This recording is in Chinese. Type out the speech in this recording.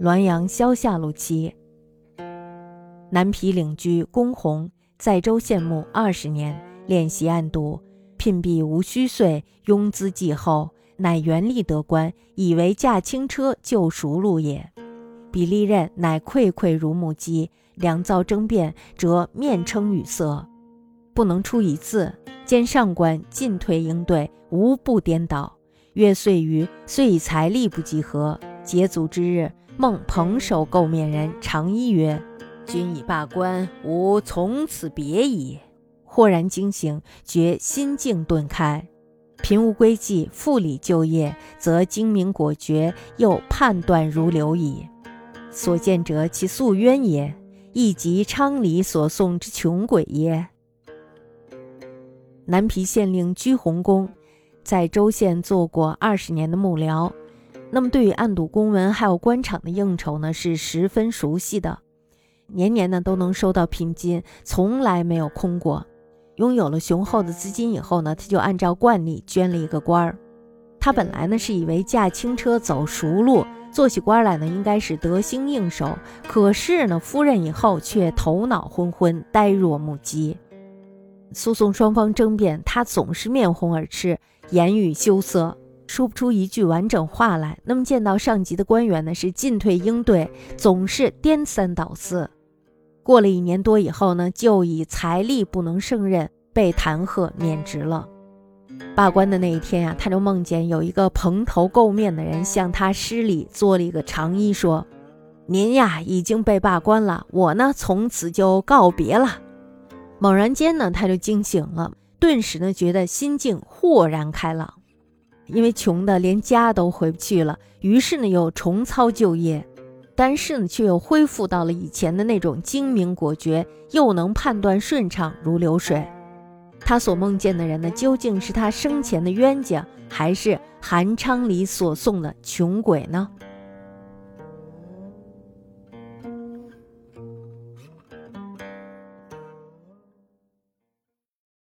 滦阳萧下路期。南皮领居公弘在州县牧二十年，练习暗读，聘币无虚岁，庸资继后，乃元力得官，以为驾轻车救赎路也。比利任乃愧愧如木鸡，两造争辩，则面称语塞，不能出一字。兼上官进退应对，无不颠倒。月岁余，遂以财力不及合。节足之日，孟彭守垢面人长揖曰：“君已罢官，吾从此别矣。”豁然惊醒，觉心境顿开。贫无归计，复礼就业，则精明果决，又判断如流矣。所见者，其素冤也，亦即昌黎所送之穷鬼也。南皮县令居鸿公，在州县做过二十年的幕僚，那么对于案牍公文还有官场的应酬呢，是十分熟悉的。年年呢都能收到聘金，从来没有空过。拥有了雄厚的资金以后呢，他就按照惯例捐了一个官儿。他本来呢是以为驾轻车走熟路，做起官来呢应该是得心应手。可是呢，夫人以后却头脑昏昏，呆若木鸡。诉讼双方争辩，他总是面红耳赤，言语羞涩，说不出一句完整话来。那么见到上级的官员呢，是进退应对，总是颠三倒四。过了一年多以后呢，就以财力不能胜任，被弹劾免职了。罢官的那一天呀，他就梦见有一个蓬头垢面的人向他施礼，做了一个长揖，说：“您呀已经被罢官了，我呢从此就告别了。”猛然间呢，他就惊醒了，顿时呢觉得心境豁然开朗，因为穷的连家都回不去了，于是呢又重操旧业，但是呢却又恢复到了以前的那种精明果决，又能判断顺畅如流水。他所梦见的人呢，究竟是他生前的冤家，还是韩昌黎所送的穷鬼呢？